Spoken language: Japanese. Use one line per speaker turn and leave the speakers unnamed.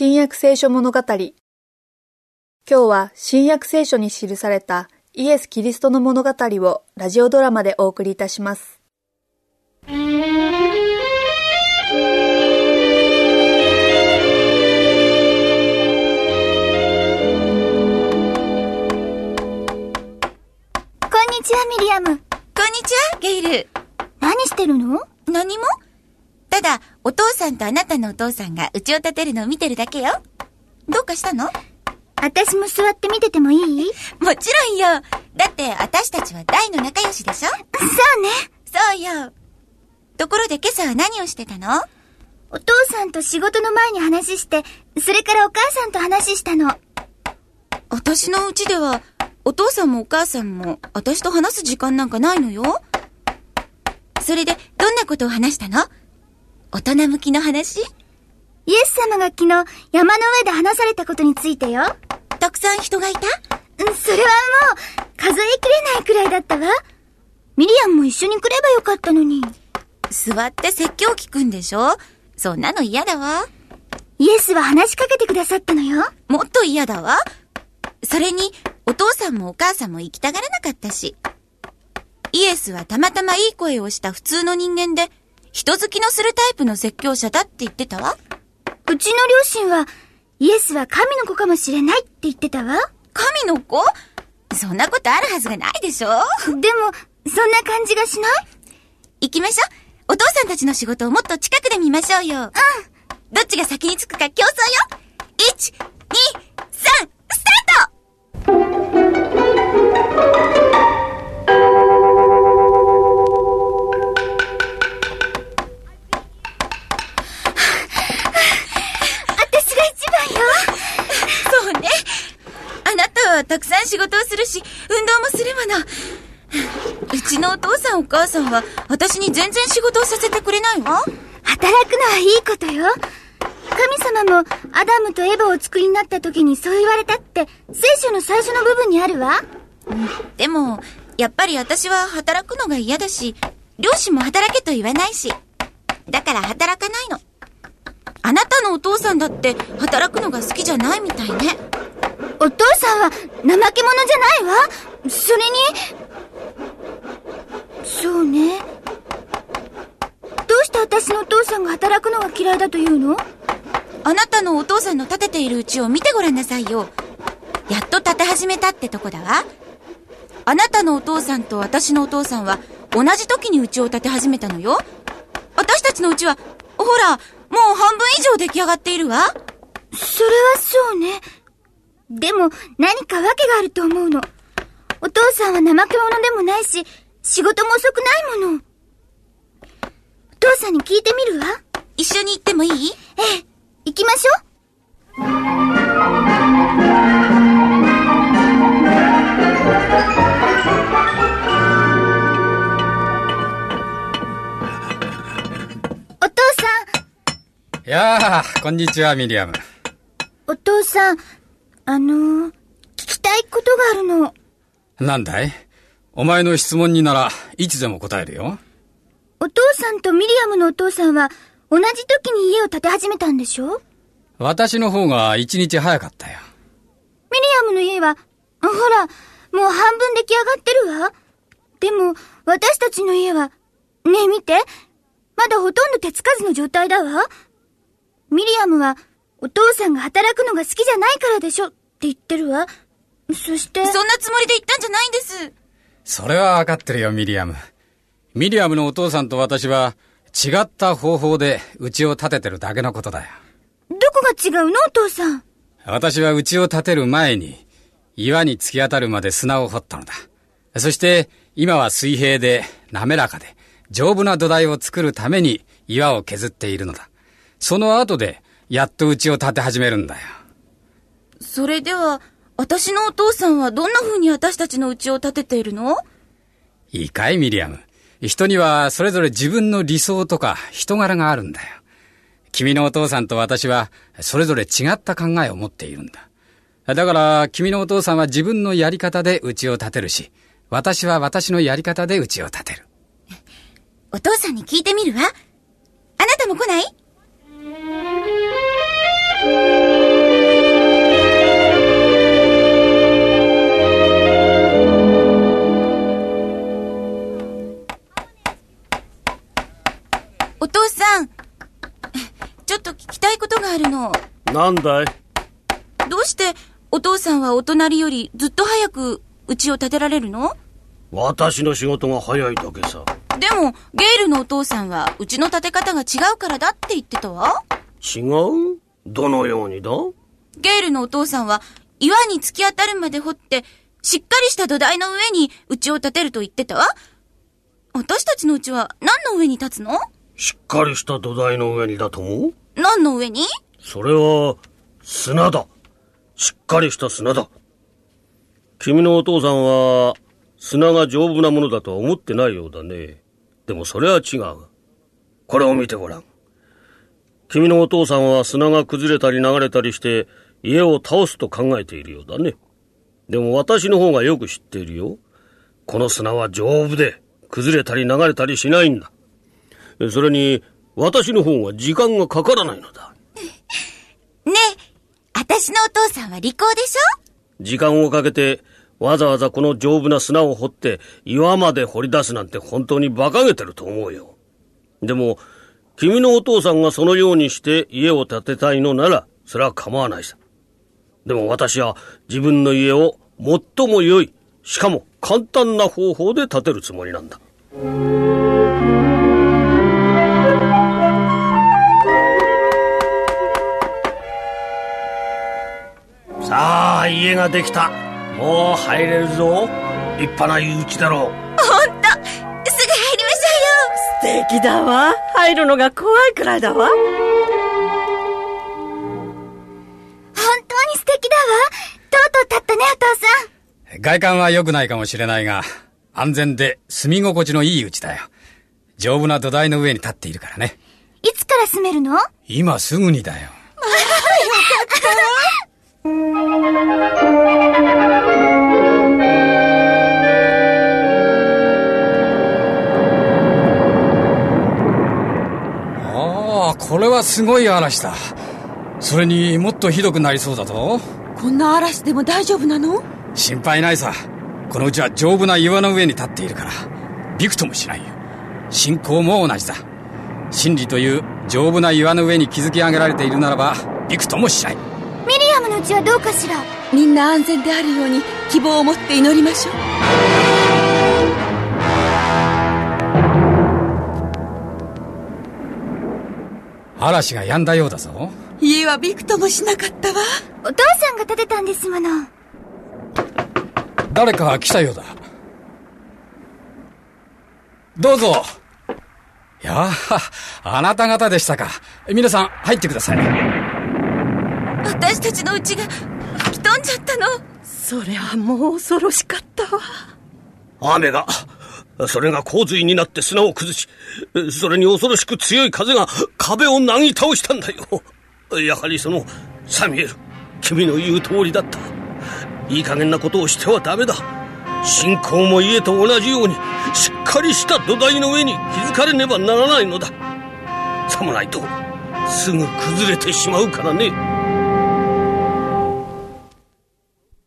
新約聖書物語。今日は新約聖書に記されたイエス・キリストの物語をラジオドラマでお送りいたします。
こんにちは、ミリアム。
こんにちは、ゲイル。
何してるの？
何も？ただ、お父さんとあなたのお父さんが家を建てるのを見てるだけよ。どうかしたの？も
私も座って見ててもいい？
ちろんよ。だって、私たちは大の仲良しでしょ？
そうね。
そうよ。ところで今朝は何をしてたの？
お父さんと仕事の前に話して、それからお母さんと話したの。
私の家では、お父さんもお母さんも、私と話す時間なんかないのよ。それで、どんなことを話したの？大人向きの話？
イエス様が昨日山の上で話されたことについてよ。
たくさん人がいた？
うんそれはもう、数えきれないくらいだったわ。ミリアムも一緒に来ればよかったのに。
座って説教聞くんでしょ？そんなの嫌だわ。
イエスは話しかけてくださったのよ。
もっと嫌だわ。それに、お父さんもお母さんも行きたがらなかったし。イエスはたまたまいい声をした普通の人間で、人好きのするタイプの説教者だって言ってたわ。
うちの両親は、イエスは神の子かもしれないって言ってたわ。
神の子？そんなことあるはずがないでしょ
でも、そんな感じがしない？
行きましょう。お父さんたちの仕事をもっと近くで見ましょうよ。うん。どっちが先に着くか競争よ。1、2、たくさん仕事をするし、運動もするもの。うちのお父さんお母さんは、私に全然仕事をさせてくれないわ。
働くのはいいことよ。神様もアダムとエヴァを作りになった時にそう言われたって聖書の最初の部分にあるわ。
でも、やっぱり私は働くのが嫌だし、両親も働けと言わないし。だから働かないの。あなたのお父さんだって働くのが好きじゃないみたいね。
お父さんは怠け者じゃないわ。それに、そうね。どうして私のお父さんが働くのが嫌いだというの？
あなたのお父さんの建てている家を見てごらんなさいよ。やっと建て始めたってとこだわ。あなたのお父さんと私のお父さんは同じ時に家を建て始めたのよ。私たちの家は、ほら、もう半分以上出来上がっているわ。
それはそうね。でも何か訳があると思うの。お父さんは怠け者でもないし、仕事も遅くないもの。お父さんに聞いてみるわ。
一緒に行ってもいい？
ええ、行きましょう。お父さん、
やあ、こんにちは、ミリアム。
お父さん、あのー、聞きたいことがあるの。
なんだい？お前の質問にならいつでも答えるよ。
お父さんとミリアムのお父さんは同じ時に家を建て始めたんでしょ？
私の方が一日早かったよ。
ミリアムの家は、ほら、もう半分出来上がってるわ。でも、私たちの家は、ねえ見て、まだほとんど手つかずの状態だわ。ミリアムは、お父さんが働くのが好きじゃないからでしょ言ってるわ。そして、
そんなつもりで言ったんじゃないんです。
それはわかってるよ、ミリアム。ミリアムのお父さんと私は違った方法で家を建ててるだけのことだよ。
どこが違うのお父さん？
私は家を建てる前に岩に突き当たるまで砂を掘ったのだ。そして今は水平で滑らかで丈夫な土台を作るために岩を削っているのだ。その後でやっと家を建て始めるんだよ。
それでは、私のお父さんはどんな風に私たちの家を建てているの？
いいかい、ミリアム。人にはそれぞれ自分の理想とか人柄があるんだよ。君のお父さんと私はそれぞれ違った考えを持っているんだ。だから君のお父さんは自分のやり方で家を建てるし、私は私のやり方で家を建てる。
お父さんに聞いてみるわ。あなたも来ない？
なんだい？
どうしてお父さんはお隣よりずっと早く家を建てられるの？
私の仕事が早いだけさ。
でも、ゲールのお父さんは、うちの建て方が違うからだって言ってたわ。
違う？どのようにだ？
ゲールのお父さんは、岩に突き当たるまで掘って、しっかりした土台の上に家を建てると言ってた？わ。私たちの家は何の上に立つの？
しっかりした土台の上にだと思う？
何の上に？
それは、砂だ。しっかりした砂だ。君のお父さんは、砂が丈夫なものだとは思ってないようだね。でもそれは違う。これを見てごらん。君のお父さんは砂が崩れたり流れたりして家を倒すと考えているようだね。でも私の方がよく知っているよ。この砂は丈夫で崩れたり流れたりしないんだ。それに私の方が時間がかからないのだ。
ねえ、私のお父さんは利口でしょ？
時間をかけて、わざわざこの丈夫な砂を掘って岩まで掘り出すなんて本当に馬鹿げてると思うよ。でも、君のお父さんがそのようにして家を建てたいのなら、それは構わないさ。でも私は自分の家を最も良い、しかも簡単な方法で建てるつもりなんだ。さあ、家ができた。もう入れるぞ。立派な家だろう。
ほんとすぐ入りましょ
うよ素敵だわ。入るのが怖いくらいだわ。本
当に素敵だわ。とうとう立ったね、お父
さん。外観は良くないかもしれないが、安全で住み心地のいい家だよ。丈夫な土台の上に立っているからね。
いつから住めるの？
今すぐにだよ。よかったわ。ああ、これはすごい嵐だ。それにもっとひどくなりそうだぞ。
こんな嵐でも大丈夫なの？
心配ないさ。このうちは丈夫な岩の上に立っているから、びくともしないよ。信仰も同じだ。真理という丈夫な岩の上に築き上げられているならば、びくともしない。
の家はどうかしら？
みんな安全であるように希望を持って祈りましょう。
嵐が止んだようだぞ。
家はびくともしなかったわ。
お父さんが建てたんですもの。
誰か来たようだ。どうぞ。いやあなた方でしたか。皆さん入ってください
私たちの家が吹き飛んじゃったの。
それはもう恐ろしかったわ。
雨がそれが洪水になって砂を崩しそれに恐ろしく強い風が壁をなぎ倒したんだよ。やはりそのサミュエル君の言う通りだった。いい加減なことをしてはダメだ。信仰も家と同じようにしっかりした土台の上に築かれねばならないのだ。さもないとすぐ崩れてしまうからね